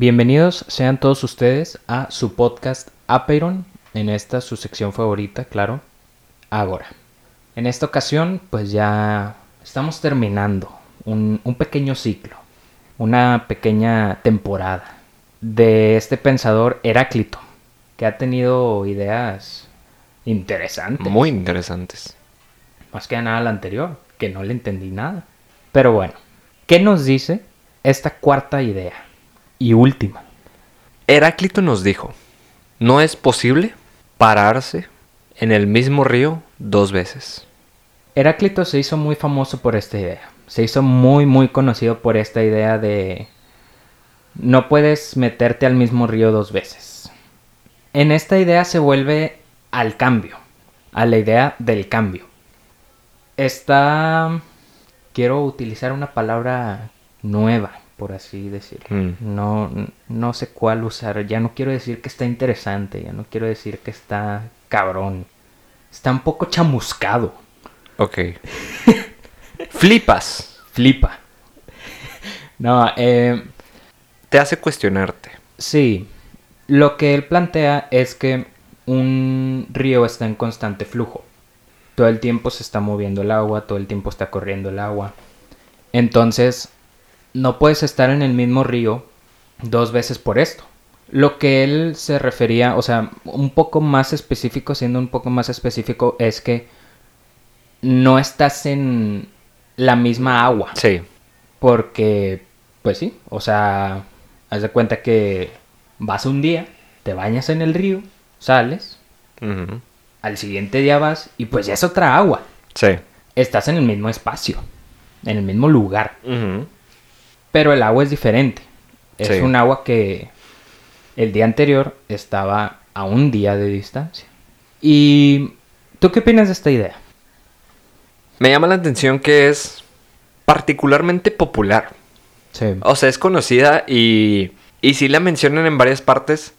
Bienvenidos sean todos ustedes a su podcast Apeiron, en esta su sección favorita, claro, Agora. En esta ocasión, pues ya estamos terminando un, un pequeño ciclo, una pequeña temporada de este pensador Heráclito, que ha tenido ideas interesantes. Muy interesantes. Más que nada la anterior, que no le entendí nada. Pero bueno, ¿qué nos dice esta cuarta idea y última? Heráclito nos dijo, no es posible pararse en el mismo río dos veces. Heráclito se hizo muy famoso por esta idea. Se hizo muy, muy conocido por esta idea de no puedes meterte al mismo río dos veces. En esta idea se vuelve al cambio, a la idea del cambio. Está... Quiero utilizar una palabra nueva, por así decirlo. Mm. No, no sé cuál usar. Ya no quiero decir que está interesante, ya no quiero decir que está cabrón. Está un poco chamuscado. Ok. Flipas. Flipa. No, eh, Te hace cuestionarte. Sí, lo que él plantea es que un río está en constante flujo. Todo el tiempo se está moviendo el agua, todo el tiempo está corriendo el agua. Entonces, no puedes estar en el mismo río dos veces por esto. Lo que él se refería, o sea, un poco más específico, siendo un poco más específico, es que no estás en la misma agua. Sí. Porque, pues sí, o sea, haz de cuenta que vas un día, te bañas en el río, sales, al siguiente día vas y pues ya es otra agua. Sí. Estás en el mismo espacio, en el mismo lugar, Ujú. Pero el agua es diferente. Es Sí. un agua que el día anterior estaba a un día de distancia. ¿Y tú qué opinas de esta idea? Me llama la atención que es particularmente popular. Sí. O sea, es conocida y, y sí la mencionan en varias partes,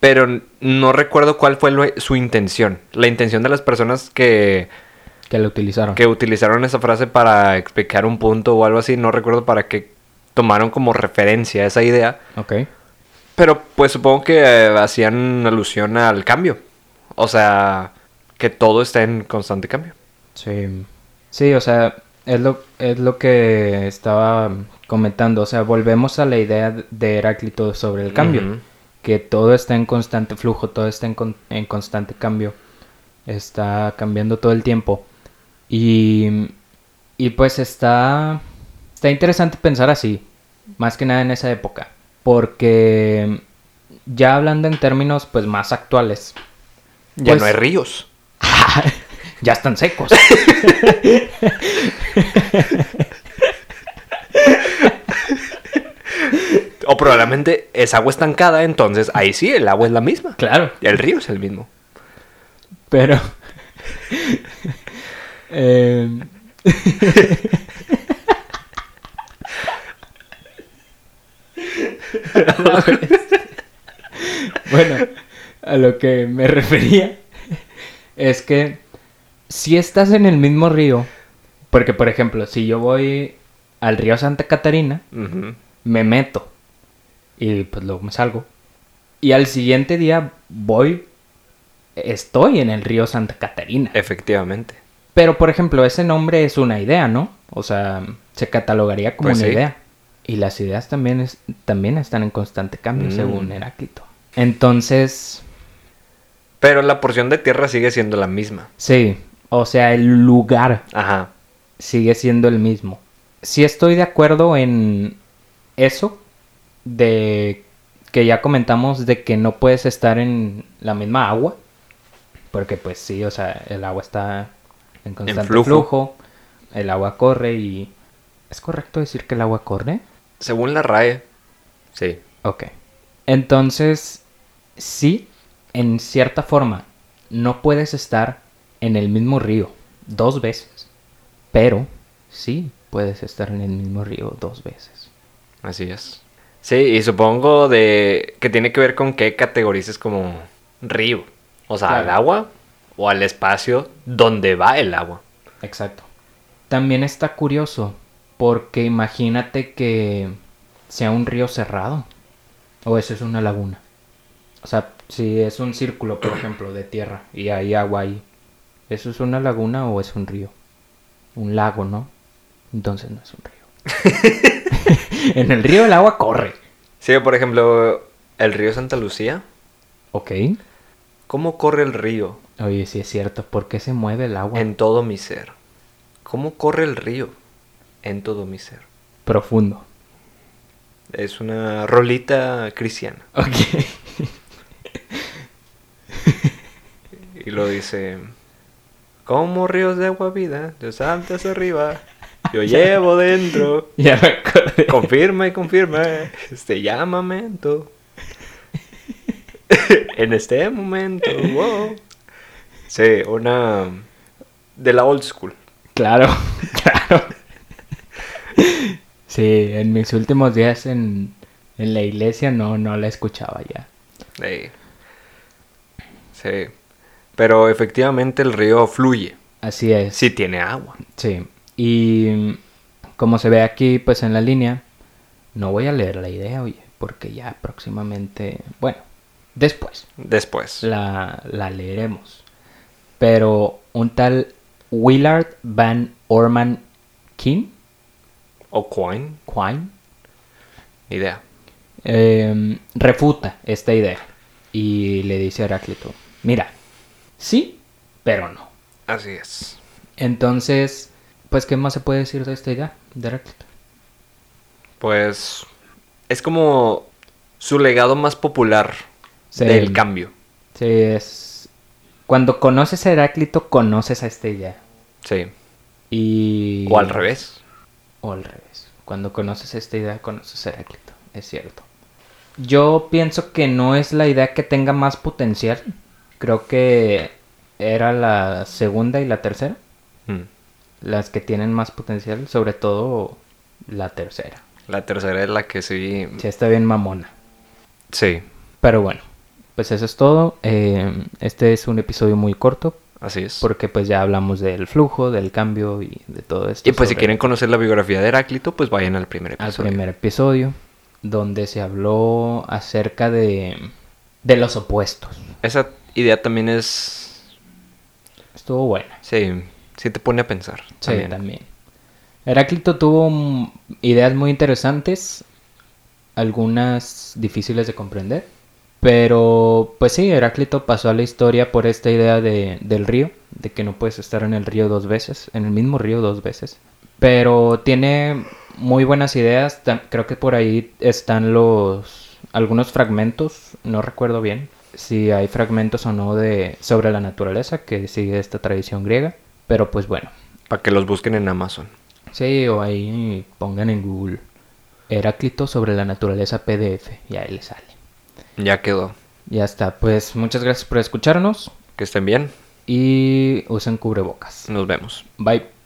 pero no recuerdo cuál fue lo- su intención. La intención de las personas que, Que lo utilizaron. que utilizaron esa frase para explicar un punto o algo así, no recuerdo para qué tomaron como referencia esa idea. Ok. Pero pues supongo que eh, hacían alusión al cambio. O sea, que todo está en constante cambio. Sí, sí, o sea, es lo, es lo que estaba comentando, o sea, volvemos a la idea de Heráclito sobre el cambio, que todo está en constante flujo, todo está en, con- en constante cambio, está cambiando todo el tiempo. Y, y pues está, está interesante pensar así, más que nada en esa época, porque ya hablando en términos pues más actuales, Ya Pues- no hay ríos. ya están secos. O probablemente es agua estancada, entonces ahí sí, el agua es la misma. claro. El río es el mismo. Pero. eh, bueno, a lo que me refería es que si estás en el mismo río, porque por ejemplo, si yo voy al río Santa Catarina, me meto y pues luego me salgo. Y al siguiente día voy, estoy en el río Santa Catarina. Efectivamente. Pero por ejemplo, ese nombre es una idea, ¿no? O sea, se catalogaría como Pues una sí. idea. Y las ideas también, es, también están en constante cambio, Mm. según Heráclito. Entonces, Pero la porción de tierra sigue siendo la misma. sí, o sea, el lugar Ajá. sigue siendo el mismo. Sí estoy de acuerdo en eso de que ya comentamos de que no puedes estar en la misma agua. Porque pues sí, o sea, el agua está en constante flujo. flujo. el agua corre y... ¿Es correcto decir que el agua corre? Según la RAE, sí. Ok. Entonces, sí, en cierta forma, no puedes estar en el mismo río dos veces. Pero sí puedes estar en el mismo río dos veces. Así es. Sí, y supongo de que tiene que ver con qué categorices como río. O sea, Claro. al agua o al espacio donde va el agua. Exacto. También está curioso porque imagínate que sea un río cerrado. O eso es una laguna. O sea, si es un círculo, por ejemplo, de tierra y hay agua ahí, ¿eso es una laguna o es un río? Un lago, ¿no? Entonces no es un río. en el río el agua corre. Sí, por ejemplo, el río Santa Lucía. Ok. ¿Cómo corre el río? Oye, sí es cierto. ¿Por qué se mueve el agua? En todo mi ser. ¿Cómo corre el río? En todo mi ser. Profundo. Es una rolita cristiana. Ok. Y lo dice, como ríos de agua vida, de saltas arriba, yo llevo dentro. ya me acordé. Confirma y confirma, este llamamento. en este momento, wow. Sí, una de la old school. Claro. Sí, en mis últimos días en, en la iglesia no, no la escuchaba ya. Sí. Sí. Pero efectivamente el río fluye. Así es. Sí tiene agua. Sí. Y como se ve aquí, pues en la línea, no voy a leer la idea, oye, porque ya próximamente, bueno, después Después. la, la leeremos. Pero un tal Willard Van Orman King, O Quine. Quine, idea. eh, refuta esta idea y le dice a Heráclito, mira, sí, pero no. Así es. Entonces, pues, ¿qué más se puede decir de esta idea de Heráclito? Pues es como su legado más popular Sí. del cambio. Sí, es... Cuando conoces a Heráclito, conoces a esta idea. Sí. Y... O al revés. O al revés. Cuando conoces esta idea, conoces a Heráclito. Es cierto. Yo pienso que no es la idea que tenga más potencial. Creo que era la segunda y la tercera. Mm. Las que tienen más potencial. Sobre todo la tercera. La tercera es la que sí. Sí, está bien mamona. Sí, Pero bueno, pues eso es todo. Eh, este es un episodio muy corto. Así es. Porque pues ya hablamos del flujo, del cambio y de todo esto. Y pues si quieren conocer la biografía de Heráclito, pues vayan al primer al episodio. primer episodio, donde se habló acerca de, de los opuestos. Esa idea también es. Estuvo buena. Sí, sí te pone a pensar. Sí, también. también. Heráclito tuvo ideas muy interesantes, algunas difíciles de comprender, pero pues sí, Heráclito pasó a la historia por esta idea de, del río, de que no puedes estar en el río dos veces, en el mismo río dos veces. Pero tiene muy buenas ideas, creo que por ahí están los algunos fragmentos, no recuerdo bien si hay fragmentos o no de sobre la naturaleza que sigue esta tradición griega, pero pues bueno, Para que los busquen en Amazon. Sí, o ahí pongan en Google Heráclito sobre la naturaleza PDF y ahí les sale. Ya quedó. Ya está, pues muchas gracias por escucharnos Que estén bien. y usen cubrebocas. Nos vemos. Bye.